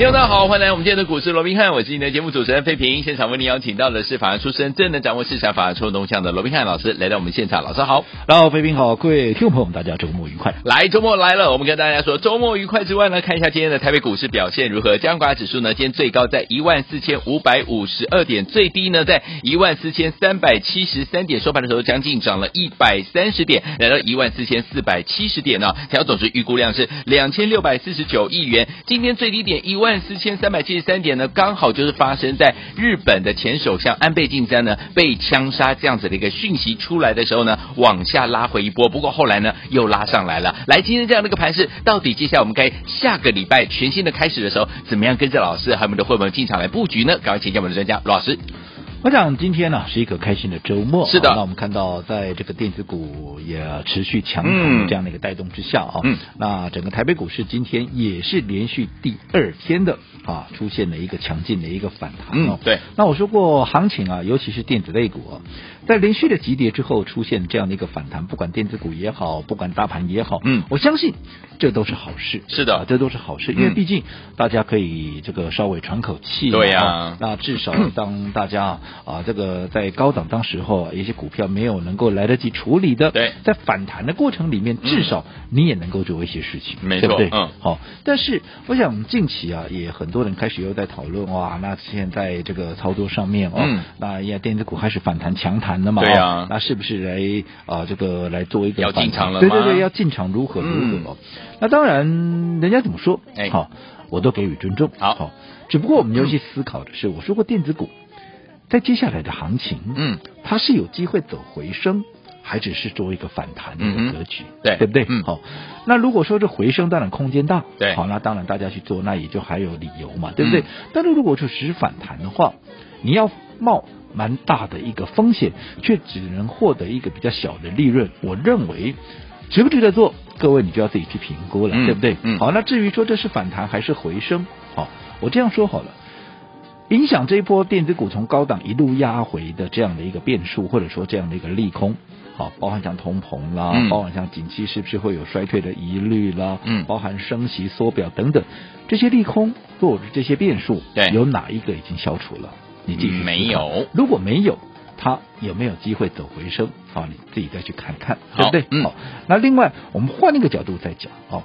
听众大家好，欢迎来我们今天的股市罗宾汉，我是你的节目主持人费平。现场为您邀请到的是法案出身、最能掌握市场法案臭动向的罗宾汉老师，来到我们现场。老师好，然后费平好，各位听众朋友们，大家周末愉快。来，周末来了，我们跟大家说周末愉快之外呢，看一下今天的台北股市表现如何。加权指数呢，今天最高在一万四千五百五十二点，最低呢在一万四千三百七十三点，收盘的时候将近涨了一百三十点，来到一万四千四百七十点呢。成交总值预估量是两千六百四十九亿元，今天最低点一万万四千三百。七十三点呢，刚好就是发生在日本的前首相安倍晋三呢被枪杀这样子的一个讯息出来的时候呢，往下拉回一波。不过后来呢又拉上来了。来，今天这样的一个盘势，到底接下来我们该下个礼拜全新的开始的时候，怎么样跟着老师还有我们的会员进场来布局呢？赶快请教我们的专家罗老师。我想今天呢是一个开心的周末，是的。那我们看到在这个电子股也持续强弹这样的一个带动之下啊，嗯，那整个台北股市今天也是连续第二天的啊出现了一个强劲的一个反弹哦，嗯，对。那我说过行情啊，尤其是电子类股啊，在连续的急跌之后出现这样的一个反弹，不管电子股也好，不管大盘也好，嗯，我相信这都是好事，是的，啊、这都是好事，因为毕竟大家可以这个稍微喘口气，对呀、啊，那至少当大家啊这个。在高档当时候，一些股票没有能够来得及处理的，对，在反弹的过程里面，至少你也能够做一些事情，没错，对不对？嗯，好。但是我想近期啊，也很多人开始又在讨论哇，那现在这个操作上面哦，嗯、那也电子股开始反弹强弹了嘛？对啊，那是不是来啊这个来做一个要进场了？对对对，要进场如何如何？嗯、那当然，人家怎么说？哎，好，我都给予尊重。好，好，只不过我们要去思考的是，我说过电子股。在接下来的行情，嗯，它是有机会走回升，还只是做一个反弹的一个格局，对对不对？嗯，好，那如果说这回升当然空间大，对，好，那当然大家去做，那也就还有理由嘛，对不对？嗯、但是如果说只是反弹的话，你要冒蛮大的一个风险，却只能获得一个比较小的利润，我认为值不值得做？各位你就要自己去评估了，嗯、对不对？嗯，好，那至于说这是反弹还是回升，好，我这样说好了。影响这一波电子股从高档一路压回的这样的一个变数，或者说这样的一个利空，好，包含像通膨啦，嗯、包含像景气是不是会有衰退的疑虑啦，嗯，包含升息缩表等等这些利空或者这些变数，对，有哪一个已经消除了？你继续没有，如果没有，它有没有机会走回升？好，你自己再去看看，对不对？嗯，好，那另外我们换一个角度再讲，好。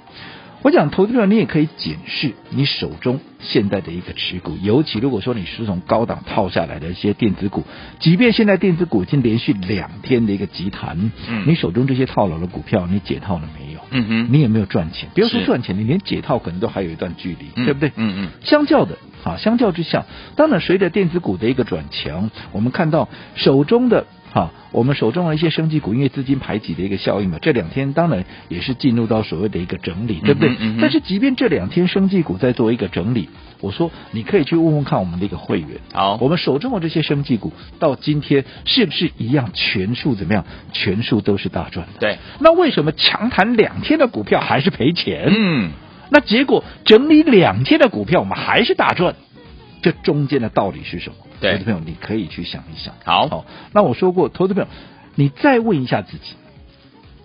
我讲投资者，你也可以检视你手中现在的一个持股，尤其如果说你是从高档套下来的一些电子股，即便现在电子股已经连续两天的一个急弹，嗯，你手中这些套牢的股票，你解套了没有？嗯哼，你有没有赚钱？不要说赚钱，你连解套可能都还有一段距离，嗯、对不对？嗯嗯。相较的啊，相较之下，当然随着电子股的一个转强，我们看到手中的。啊，我们手中的一些生技股，因为资金排挤的一个效应嘛，这两天当然也是进入到所谓的一个整理，对不对？嗯嗯、但是即便这两天生技股在做一个整理，我说你可以去问问看我们的一个会员，好，我们手中的这些生技股到今天是不是一样全数怎么样？全数都是大赚的。对，那为什么强谈两天的股票还是赔钱？嗯，那结果整理两天的股票我们还是大赚，这中间的道理是什么？对，投资朋友，你可以去想一想。好，好，那我说过，投资朋友，你再问一下自己，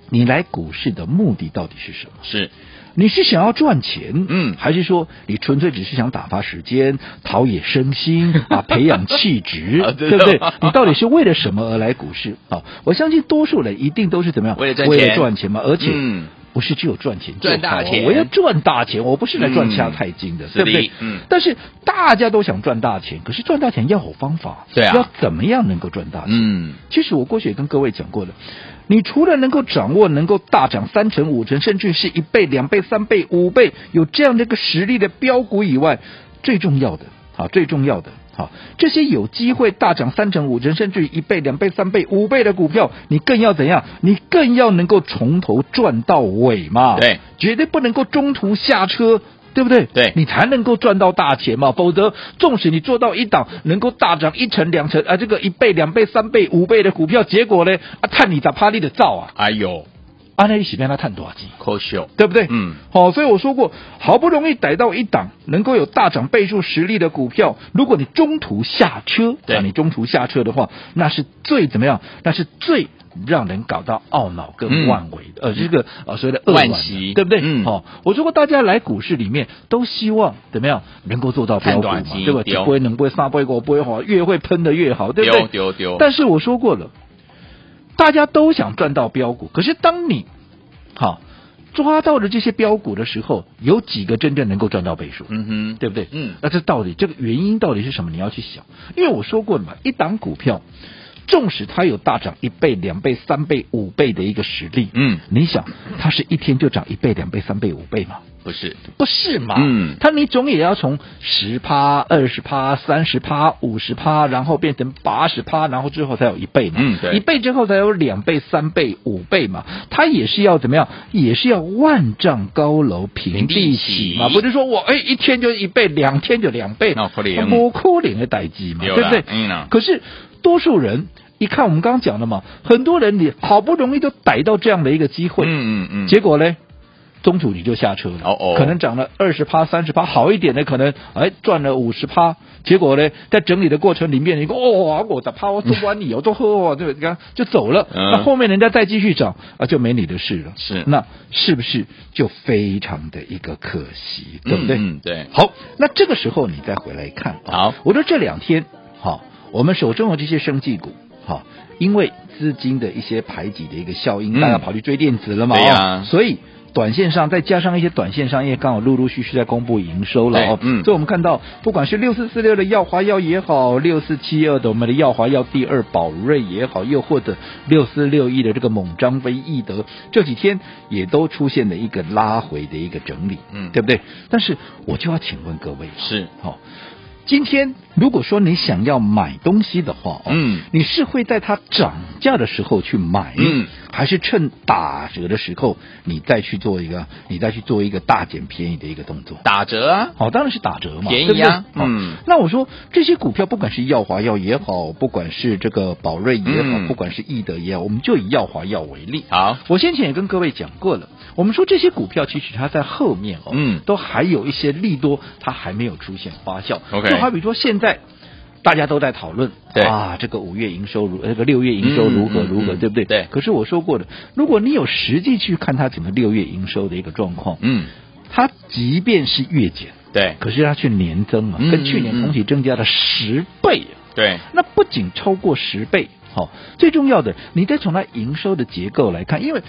你来股市的目的到底是什么？是，你是想要赚钱，嗯，还是说你纯粹只是想打发时间、陶冶身心 啊、培养气质，啊、对不对？你到底是为了什么而来股市？啊，我相信多数人一定都是怎么样？为了赚钱，为了赚钱嘛，而且。嗯不是只有赚钱赚大钱，我要赚大钱，我不是来赚掐菜金的，嗯、对不对？嗯。但是大家都想赚大钱，可是赚大钱要有方法，对啊，要怎么样能够赚大钱？嗯。其实我过去也跟各位讲过了，你除了能够掌握能够大涨三成、五成，甚至是一倍、两倍、三倍、五倍，有这样的一个实力的标股以外，最重要的，好，最重要的。好，这些有机会大涨三成、五成，甚至于一倍、两倍、三倍、五倍的股票，你更要怎样？你更要能够从头赚到尾嘛？对，绝对不能够中途下车对不对？对你才能够赚到大钱嘛，否则纵使你做到一档能够大涨一成两成啊，这个一倍两倍三倍五倍的股票，结果呢啊，看你咋趴你的造啊？哎呦，啊，那一起让他赚多少钱？可惜，对不对？嗯，好、哦，所以我说过，好不容易逮到一档能够有大涨倍数实力的股票，如果你中途下车，对啊，你中途下车的话，那是最怎么样？那是最让人搞到懊恼跟万为的，嗯、呃，这个呃所谓的惋惜，对不对？嗯，好、哦，我说过，大家来股市里面都希望怎么样能够做到标股嘛，对吧？不会能不会杀不会过不会好，越会喷的越好，对不对？丢丢。但是我说过了，大家都想赚到标股，可是当你好。抓到了这些标股的时候，有几个真正能够赚到倍数？嗯哼，对不对？嗯，那这到底这个原因到底是什么？你要去想，因为我说过了嘛，一档股票，纵使它有大涨一倍、两倍、三倍、五倍的一个实力，嗯，你想，它是一天就涨一倍、两倍、三倍、五倍吗？不是，不是嘛？嗯，它你总也要从十趴、二十趴、三十趴、五十趴，然后变成八十趴，然后之后才有一倍嘛？嗯，对，一倍之后才有两倍、三倍、五倍嘛？它也是要怎么样？也是要万丈高楼平地起嘛？不是说我哎一天就一倍，两天就两倍，那可怜，不可怜的代志嘛？对不对？嗯啊。可是多数人一看我们刚刚讲的嘛，很多人你好不容易都逮到这样的一个机会，嗯嗯嗯，结果呢？中途你就下车了，哦哦，可能涨了二十趴、三十趴，好一点的可能哎赚了五十趴，结果呢，在整理的过程里面，你说哦，我的趴我做完你，我都喝，对不对？就走了。嗯、那后面人家再继续涨啊，就没你的事了。是，那是不是就非常的一个可惜，对不对？嗯，嗯，对。好，那这个时候你再回来看，好，我说这两天好，我们手中的这些生技股，好，因为资金的一些排挤的一个效应，嗯、大家跑去追电子了嘛，对呀、啊，所以。短线上再加上一些短线商业刚好陆陆续续在公布营收了哦，嗯，所以我们看到不管是六四四六的耀华药也好，六四七二的我们的耀华药第二宝瑞也好，又或者六四六一的这个猛张飞易德，这几天也都出现了一个拉回的一个整理，嗯，对不对？但是我就要请问各位，是好。今天如果说你想要买东西的话，嗯，你是会在它涨价的时候去买，嗯，还是趁打折的时候你再去做一个，你再去做一个大捡便宜的一个动作？打折啊，好，当然是打折嘛，便宜啊，对对？嗯。那我说这些股票，不管是耀华药也好，不管是这个宝瑞也好，嗯、不管是易德也好，我们就以耀华药为例。好，我先前也跟各位讲过了，我们说这些股票其实它在后面哦，嗯，都还有一些利多，它还没有出现发酵。OK，就好比说现在。大家都在讨论，对啊，这个五月营收如，这个六月营收如何如何，嗯嗯嗯、对不对？对。可是我说过的，如果你有实际去看它整个六月营收的一个状况，嗯，它即便是月减，对，可是它却年增嘛，跟去年同期增加了十倍，对。那不仅超过十倍，好、哦，最重要的，你再从它营收的结构来看，因为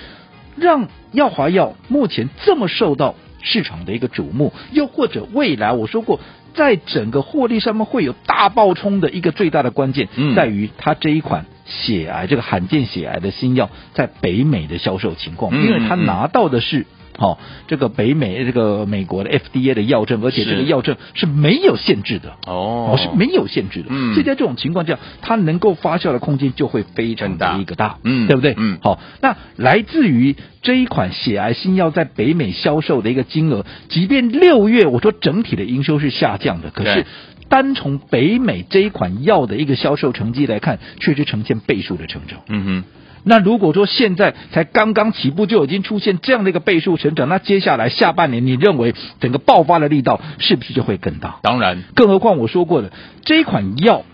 让耀华药目前这么受到市场的一个瞩目，又或者未来我说过。在整个获利上面会有大爆冲的一个最大的关键，嗯、在于它这一款血癌这个罕见血癌的新药在北美的销售情况，嗯、因为它拿到的是。好、哦，这个北美这个美国的 FDA 的药证，而且这个药证是没有限制的哦，是没有限制的。嗯，所以在这种情况下，它能够发酵的空间就会非常的一个大，嗯，对不对？嗯，好，那来自于这一款血癌新药在北美销售的一个金额，即便六月我说整体的营收是下降的，可是单从北美这一款药的一个销售成绩来看，确实呈现倍数的成长。嗯哼。那如果说现在才刚刚起步就已经出现这样的一个倍数成长，那接下来下半年你认为整个爆发的力道是不是就会更大？当然，更何况我说过的这一款药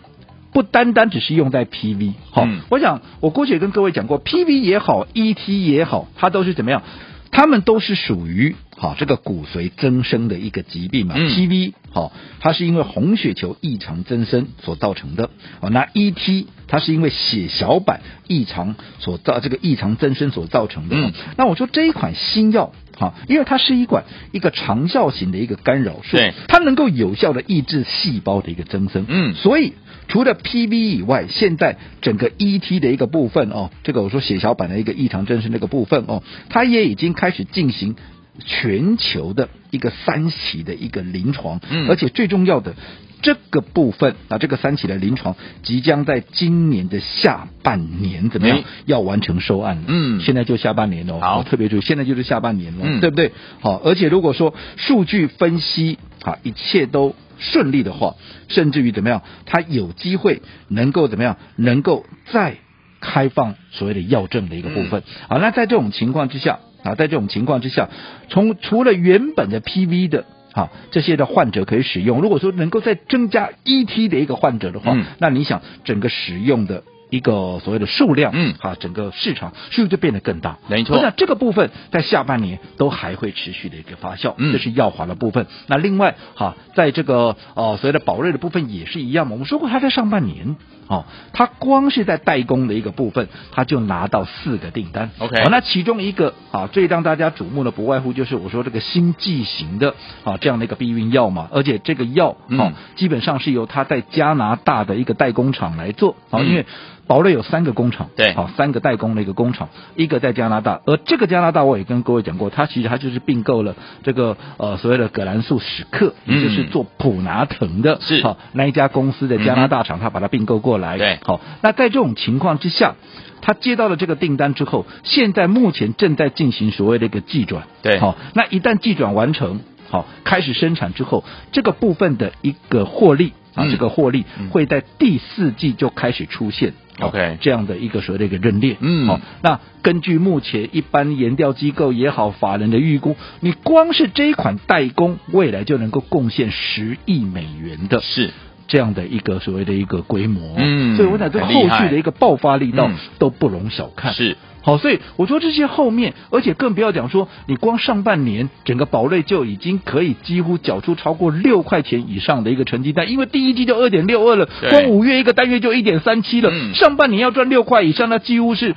不单单只是用在 PV，好，嗯、我想我过去也跟各位讲过，PV 也好，ET 也好，它都是怎么样？他们都是属于好这个骨髓增生的一个疾病嘛、嗯、，PV 好，它是因为红血球异常增生所造成的，哦，那 ET 它是因为血小板异常所造这个异常增生所造成的，嗯，那我说这一款新药。好，因为它是一款一个长效型的一个干扰素，对，它能够有效的抑制细胞的一个增生，嗯，所以除了 PV 以外，现在整个 ET 的一个部分哦，这个我说血小板的一个异常增生那个部分哦，它也已经开始进行全球的一个三期的一个临床，嗯，而且最重要的，这个部分啊，这个三期的临床即将在今年的下半年怎么样、欸、要完成收案？嗯，现在就下半年哦，好，特别注意，现在就是下半年了，嗯、对不对？好，而且如果说数据分析啊，一切都顺利的话，甚至于怎么样，它有机会能够怎么样，能够再开放所谓的药证的一个部分。好、嗯，那在这种情况之下啊，在这种情况之下，从除了原本的 PV 的。好，这些的患者可以使用。如果说能够再增加 ET 的一个患者的话，嗯、那你想整个使用的一个所谓的数量，嗯，好，整个市场是不是就变得更大？没错。那这个部分在下半年都还会持续的一个发酵，嗯，这是药华的部分。那另外，哈，在这个呃所谓的宝瑞的部分也是一样嘛。我们说过，它在上半年。哦，他光是在代工的一个部分，他就拿到四个订单。OK，好，那其中一个啊，最让大家瞩目的不外乎就是我说这个新剂型的啊这样的一个避孕药嘛，而且这个药啊、嗯、基本上是由他在加拿大的一个代工厂来做。啊，因为。宝瑞有三个工厂，对，好，三个代工的一个工厂，一个在加拿大，而这个加拿大我也跟各位讲过，它其实它就是并购了这个呃所谓的葛兰素史克，也就是做普拿疼的，是。好那一家公司的加拿大厂，它把它并购过来，对，好，那在这种情况之下，他接到了这个订单之后，现在目前正在进行所谓的一个技转，对，好，那一旦技转完成，好，开始生产之后，这个部分的一个获利啊，这个获利会在第四季就开始出现。OK，这样的一个所谓的一个认列，嗯，好，那根据目前一般研调机构也好，法人的预估，你光是这一款代工，未来就能够贡献十亿美元的，是这样的一个所谓的一个规模，嗯，所以我想这后续的一个爆发力道都不容小看，是。好，所以我说这些后面，而且更不要讲说，你光上半年整个宝瑞就已经可以几乎缴出超过六块钱以上的一个成绩单，因为第一季就二点六二了，光五月一个单月就一点三七了，嗯，上半年要赚六块以上，那几乎是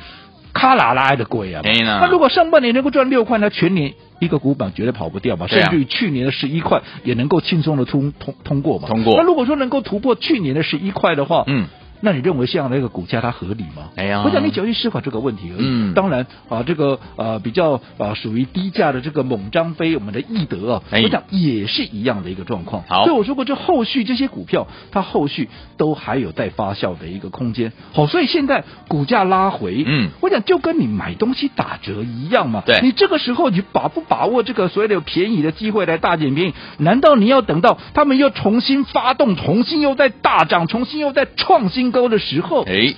卡拉拉的贵啊。那如果上半年能够赚六块，那全年一个股本绝对跑不掉嘛，甚至于去年的十一块也能够轻松的通通通过嘛。通过。那如果说能够突破去年的十一块的话，嗯。那你认为这样的一个股价它合理吗？哎呀，我想你只要去思考这个问题而已。嗯，当然啊，这个呃比较啊属于低价的这个猛张飞，我们的易德啊，哎、我想也是一样的一个状况。好，所以我说过，这后续这些股票，它后续都还有待发酵的一个空间。好，所以现在股价拉回，嗯，我想就跟你买东西打折一样嘛。对，你这个时候你把不把握这个所谓的便宜的机会来大捡便宜？难道你要等到他们又重新发动，重新又在大涨，重新又在创新高的时候？哎，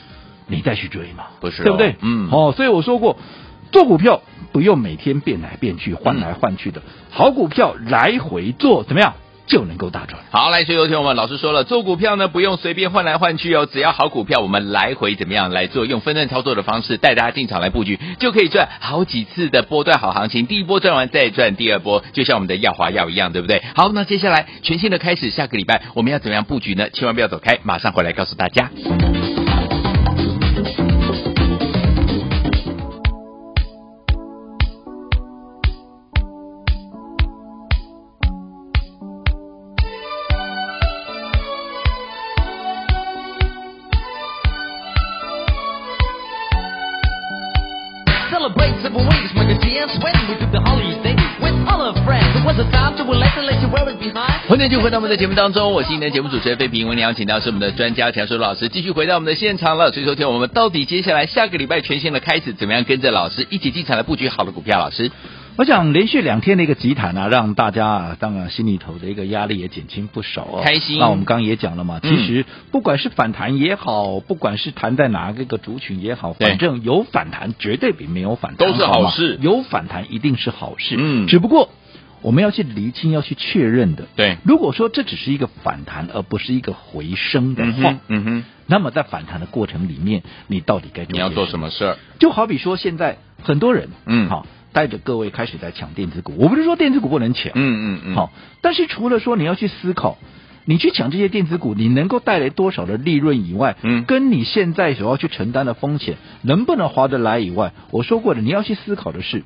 你再去追嘛，不是、哦，对不对？嗯，哦，所以我说过，做股票不用每天变来变去、换来换去的，嗯、好股票来回做，怎么样就能够大赚？好，来，所以有听我们老师说了，做股票呢不用随便换来换去哦，只要好股票，我们来回怎么样来做，用分段操作的方式带大家进场来布局，就可以赚好几次的波段好行情。第一波赚完再赚第二波，就像我们的耀华药一样，对不对？好，那接下来全新的开始，下个礼拜我们要怎么样布局呢？千万不要走开，马上回来告诉大家。回到我们的节目当中，我是今天的节目主持人费平。我们邀请到是我们的专家强叔老师，继续回到我们的现场了。所以说，听我们到底接下来下个礼拜全新的开始，怎么样跟着老师一起进场来布局好的股票？老师，我想连续两天的一个急弹啊，让大家啊，当然心里头的一个压力也减轻不少哦。开心。那我们刚刚也讲了嘛，其实不管是反弹也好，不管是弹在哪一个族群也好，反正有反弹绝对比没有反弹都是好事。有反弹一定是好事。嗯，只不过。我们要去厘清，要去确认的。对，如果说这只是一个反弹，而不是一个回升的话，嗯，嗯哼，那么在反弹的过程里面，你到底该做？你要做什么事儿？就好比说，现在很多人，嗯，好，带着各位开始在抢电子股。我不是说电子股不能抢，嗯嗯嗯，好，但是除了说你要去思考，你去抢这些电子股，你能够带来多少的利润以外，嗯，跟你现在所要去承担的风险能不能划得来以外，我说过的，你要去思考的是。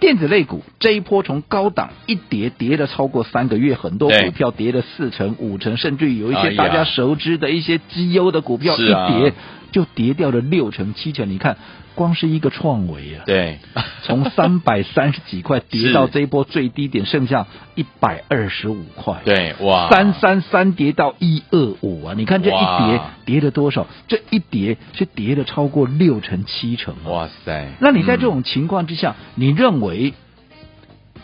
电子类股这一波从高档一跌，跌了超过三个月，很多股票跌了四成、五成，甚至于有一些大家熟知的一些绩优的股票一跌就跌掉了六成七成。你看，光是一个创维啊，对，从三百三十几块跌到这一波最低点，剩下一百二十五块。对，哇，三三三跌到一二五啊！你看这一跌跌了多少？这一跌是跌了超过六成七成。哇塞！那你在这种情况之下，嗯、你认为？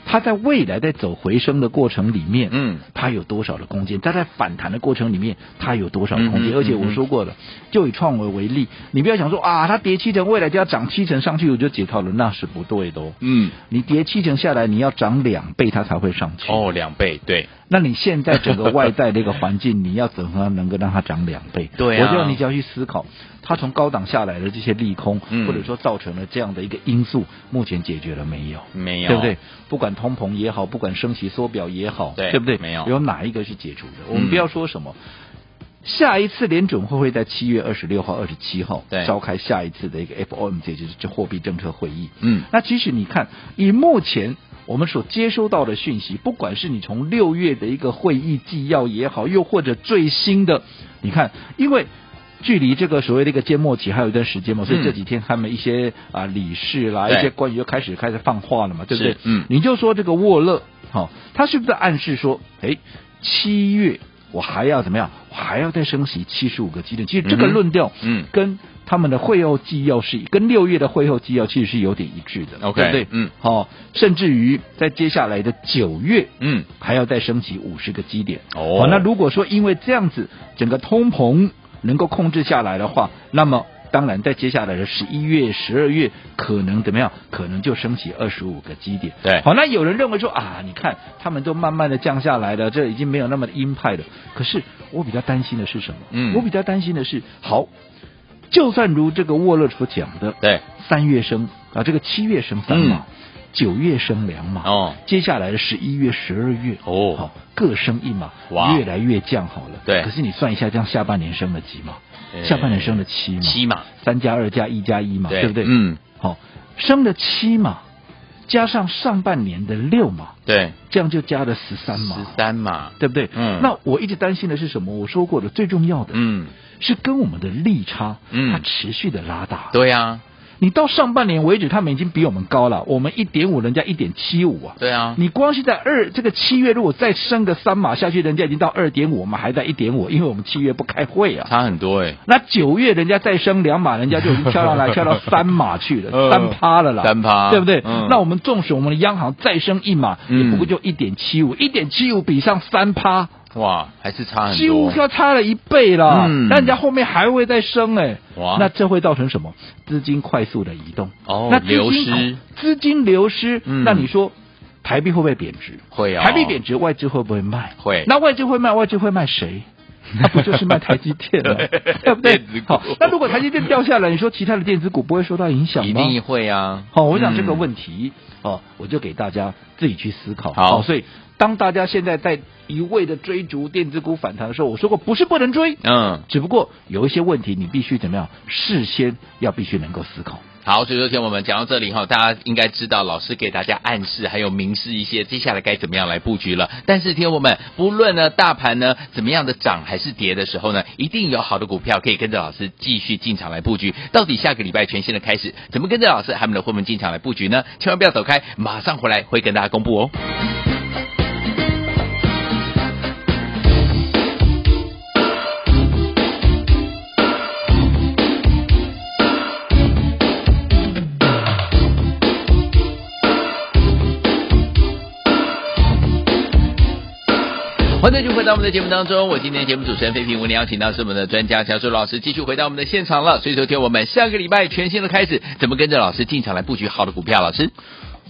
它在未来在走回升的过程里面，嗯，它有多少的空间？它在反弹的过程里面，它有多少空间？嗯、而且我说过了，嗯、就以创维为例，你不要想说啊，它跌七成，未来就要涨七成上去，我就解套了，那是不对的哦。嗯，你跌七成下来，你要涨两倍，它才会上去。哦，两倍，对。那你现在整个外在的一个环境，你要怎么能够让它涨两倍？对啊，我觉得你就要去思考，它从高档下来的这些利空，嗯、或者说造成了这样的一个因素，目前解决了没有？没有，对不对？不管通膨也好，不管升息缩表也好，对，对不对？没有，有哪一个是解除的？我们不要说什么，嗯、下一次联准会会在七月二十六号、二十七号召开下一次的一个 FOMC，就是这货币政策会议。嗯，那其实你看，以目前。我们所接收到的讯息，不管是你从六月的一个会议纪要也好，又或者最新的，你看，因为距离这个所谓的一个缄默期还有一段时间嘛，所以这几天他们一些啊理事啦，一些官员又开始开始放话了嘛，对不对？嗯，你就说这个沃勒，好，他是不是在暗示说，哎，七月我还要怎么样？我还要再升息七十五个基点？其实这个论调，嗯，跟。他们的会后纪要是跟六月的会后纪要其实是有点一致的，OK，对不对？嗯，好、哦，甚至于在接下来的九月，嗯，还要再升息五十个基点。哦，哦，那如果说因为这样子整个通膨能够控制下来的话，那么当然在接下来的十一月、十二月可能怎么样？可能就升起二十五个基点。对，好，那有人认为说啊，你看他们都慢慢的降下来了，这已经没有那么鹰派了。可是我比较担心的是什么？嗯，我比较担心的是好。就算如这个沃勒所讲的，对，三月升啊，这个七月升三码，九、嗯、月升两码，哦，接下来的十一月、十二月，哦，好，各升一码，哇，越来越降好了。对，可是你算一下，这样下半年升了几码？下半年升了七码，七码，三加二加一加一嘛，对，对不对？嗯，好，升了七码，加上上半年的六码，对，这样就加了十三码，十三码，对不对？嗯，那我一直担心的是什么？我说过的，最重要的，嗯。是跟我们的利差，嗯，它持续的拉大。对呀，你到上半年为止，他们已经比我们高了。我们一点五，人家一点七五啊。对啊，你光是在二这个七月，如果再升个三码下去，人家已经到二点五，我们还在一点五，因为我们七月不开会啊。差很多哎。那九月人家再升两码，人家就已经跳上来，跳到三码去了，三趴了啦。三趴，对不对？那我们纵使我们的央行再升一码，也不过就一点七五，一点七五比上三趴。哇，还是差很多，几乎要差了一倍了。嗯，那人家后面还会再升哎。哇，那这会造成什么？资金快速的移动哦，那流失，资金流失。嗯，那你说台币会不会贬值？会啊。台币贬值，外资会不会卖？会。那外资会卖，外资会卖谁？那不就是卖台积电吗？对不对？好，那如果台积电掉下来，你说其他的电子股不会受到影响吗？一定会啊。好，我想这个问题哦，我就给大家自己去思考。好，所以当大家现在在。一味的追逐电子股反弹的时候，我说过不是不能追，嗯，只不过有一些问题你必须怎么样，事先要必须能够思考。好，所以说，天我们讲到这里哈，大家应该知道老师给大家暗示还有明示一些接下来该怎么样来布局了。但是天我们不论呢大盘呢怎么样的涨还是跌的时候呢，一定有好的股票可以跟着老师继续进场来布局。到底下个礼拜全新的开始，怎么跟着老师还们的会员进场来布局呢？千万不要走开，马上回来会跟大家公布哦。欢迎继续回到我们的节目当中，我今天节目主持人费平，我们邀请到是我们的专家教授老师，继续回到我们的现场了。所以说，听我们下个礼拜全新的开始，怎么跟着老师进场来布局好的股票？老师，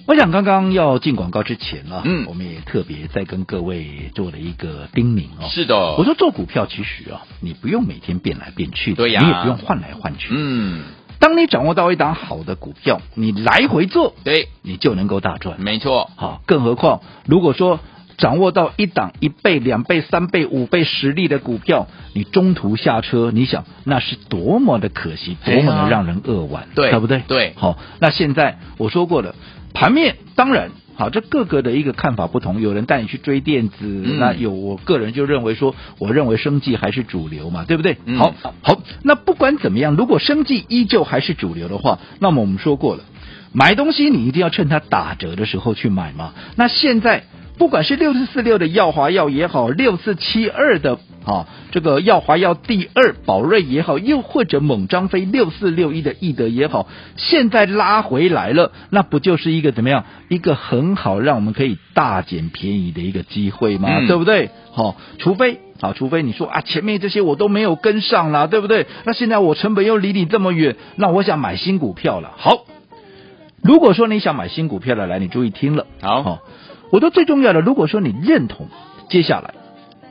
我想刚刚要进广告之前呢，嗯，我们也特别在跟各位做了一个叮咛哦。是的，我说做股票其实啊，你不用每天变来变去，对呀，你也不用换来换去。嗯，当你掌握到一档好的股票，你来回做，对，你就能够大赚。没错，好，更何况如果说。掌握到一档一倍、两倍、三倍、五倍实力的股票，你中途下车，你想那是多么的可惜，多么的让人扼腕，对，对不对？对，好，那现在我说过了，盘面当然好，这各个的一个看法不同，有人带你去追电子，嗯、那有我个人就认为说，我认为生技还是主流嘛，对不对？嗯、好，好，那不管怎么样，如果生技依旧还是主流的话，那么我们说过了，买东西你一定要趁它打折的时候去买嘛。那现在。不管是六四四六的耀华药也好，六四七二的啊这个耀华药第二宝瑞也好，又或者猛张飞六四六一的易德也好，现在拉回来了，那不就是一个怎么样？一个很好让我们可以大捡便宜的一个机会吗？嗯、对不对？好，除非啊，除非你说啊，前面这些我都没有跟上了，对不对？那现在我成本又离你这么远，那我想买新股票了。好，如果说你想买新股票了，来，你注意听了，好。好我说最重要的，如果说你认同接下来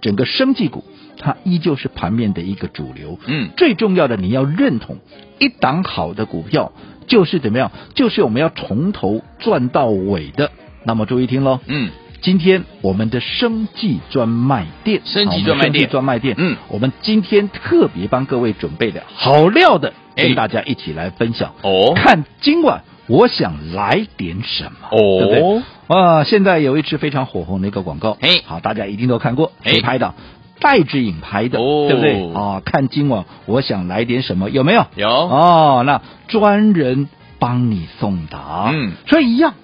整个生技股它依旧是盘面的一个主流，嗯，最重要的你要认同一档好的股票就是怎么样，就是我们要从头赚到尾的。那么注意听喽，嗯，今天我们的生技专卖店，生技专卖店，专卖店，嗯，我们今天特别帮各位准备的好料的，哎、跟大家一起来分享哦，看今晚。我想来点什么？哦，对不对？啊，现在有一支非常火红的一个广告，哎，好，大家一定都看过，哎，谁拍的？戴志颖拍的，哦，对不对？啊，看今晚我想来点什么？有没有？有。哦，那专人帮你送达，嗯，所以一样，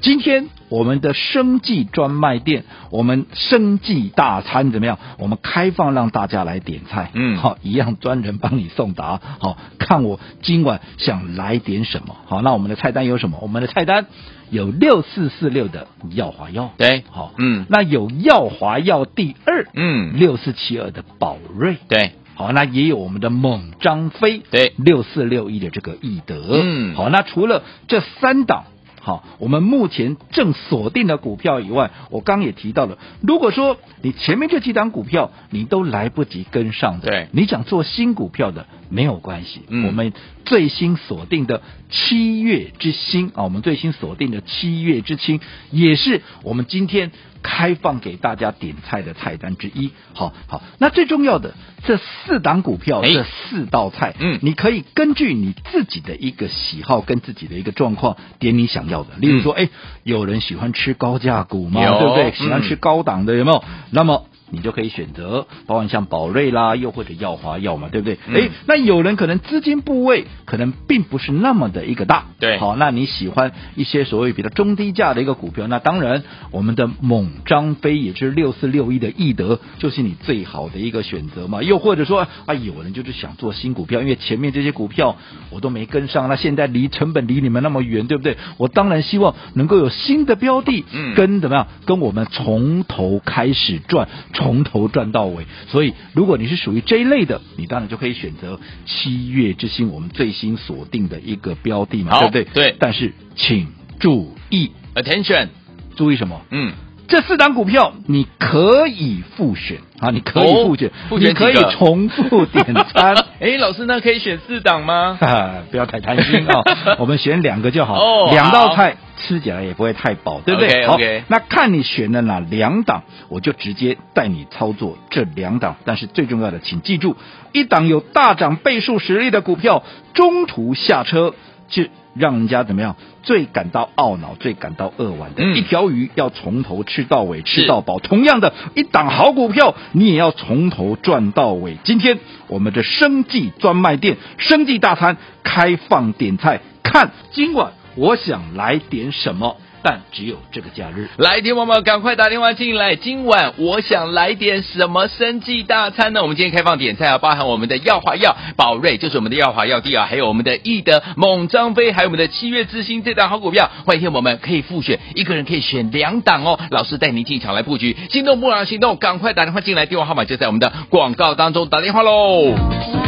今天。我们的生计专卖店，我们生计大餐怎么样？我们开放让大家来点菜，嗯，好，一样专人帮你送达，好，看我今晚想来点什么，好，那我们的菜单有什么？我们的菜单有六四四六的耀华药，对，好，嗯，那有耀华药第二，嗯，六四七二的宝瑞，对，好，那也有我们的猛张飞，对，六四六一的这个易德，嗯，好，那除了这三档。好，我们目前正锁定的股票以外，我刚也提到了，如果说你前面这几档股票你都来不及跟上的，对，你想做新股票的没有关系，嗯，我们最新锁定的七月之星啊，我们最新锁定的七月之星也是我们今天。开放给大家点菜的菜单之一，好好，那最重要的这四档股票，这四道菜，嗯，你可以根据你自己的一个喜好跟自己的一个状况点你想要的。例如说，哎，有人喜欢吃高价股吗？对不对？喜欢吃高档的有没有？那么。你就可以选择，包括像宝瑞啦，又或者耀华药嘛，对不对？哎、嗯，那有人可能资金部位可能并不是那么的一个大，对，好，那你喜欢一些所谓比较中低价的一个股票，那当然我们的猛张飞也是六四六一的易德，就是你最好的一个选择嘛。又或者说啊，有人就是想做新股票，因为前面这些股票我都没跟上，那现在离成本离你们那么远，对不对？我当然希望能够有新的标的，嗯，跟怎么样，跟我们从头开始赚。从头赚到尾，所以如果你是属于这一类的，你当然就可以选择七月之星，我们最新锁定的一个标的嘛，对不对？对。但是请注意，attention，注意什么？嗯，这四档股票你可以复选啊，你可以复选，复选你可以重复点餐。哎，老师，那可以选四档吗？不要太贪心啊、哦，我们选两个就好，哦，两道菜。吃起来也不会太饱，对不对？Okay, okay. 好，那看你选的哪两档，我就直接带你操作这两档。但是最重要的，请记住，一档有大涨倍数实力的股票，中途下车，就让人家怎么样？最感到懊恼、最感到扼腕的、嗯、一条鱼，要从头吃到尾，吃到饱。同样的一档好股票，你也要从头赚到尾。今天我们的生计专卖店，生计大餐开放点菜，看今晚。我想来点什么，但只有这个假日。来电宝宝赶快打电话进来。今晚我想来点什么生技大餐呢？我们今天开放点菜啊，包含我们的耀华药、宝瑞，就是我们的耀华药第二，还有我们的易德、猛张飞，还有我们的七月之星这档好股票。欢迎听我们可以复选，一个人可以选两档哦。老师带您进场来布局，心动不让行动，赶快打电话进来，电话号码就在我们的广告当中，打电话喽。